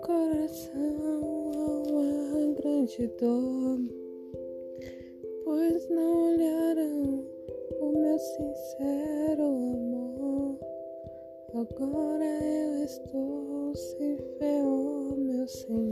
coração uma grande dor, pois não olharam o meu sincero amor. Agora eu estou sem fé, oh meu Senhor.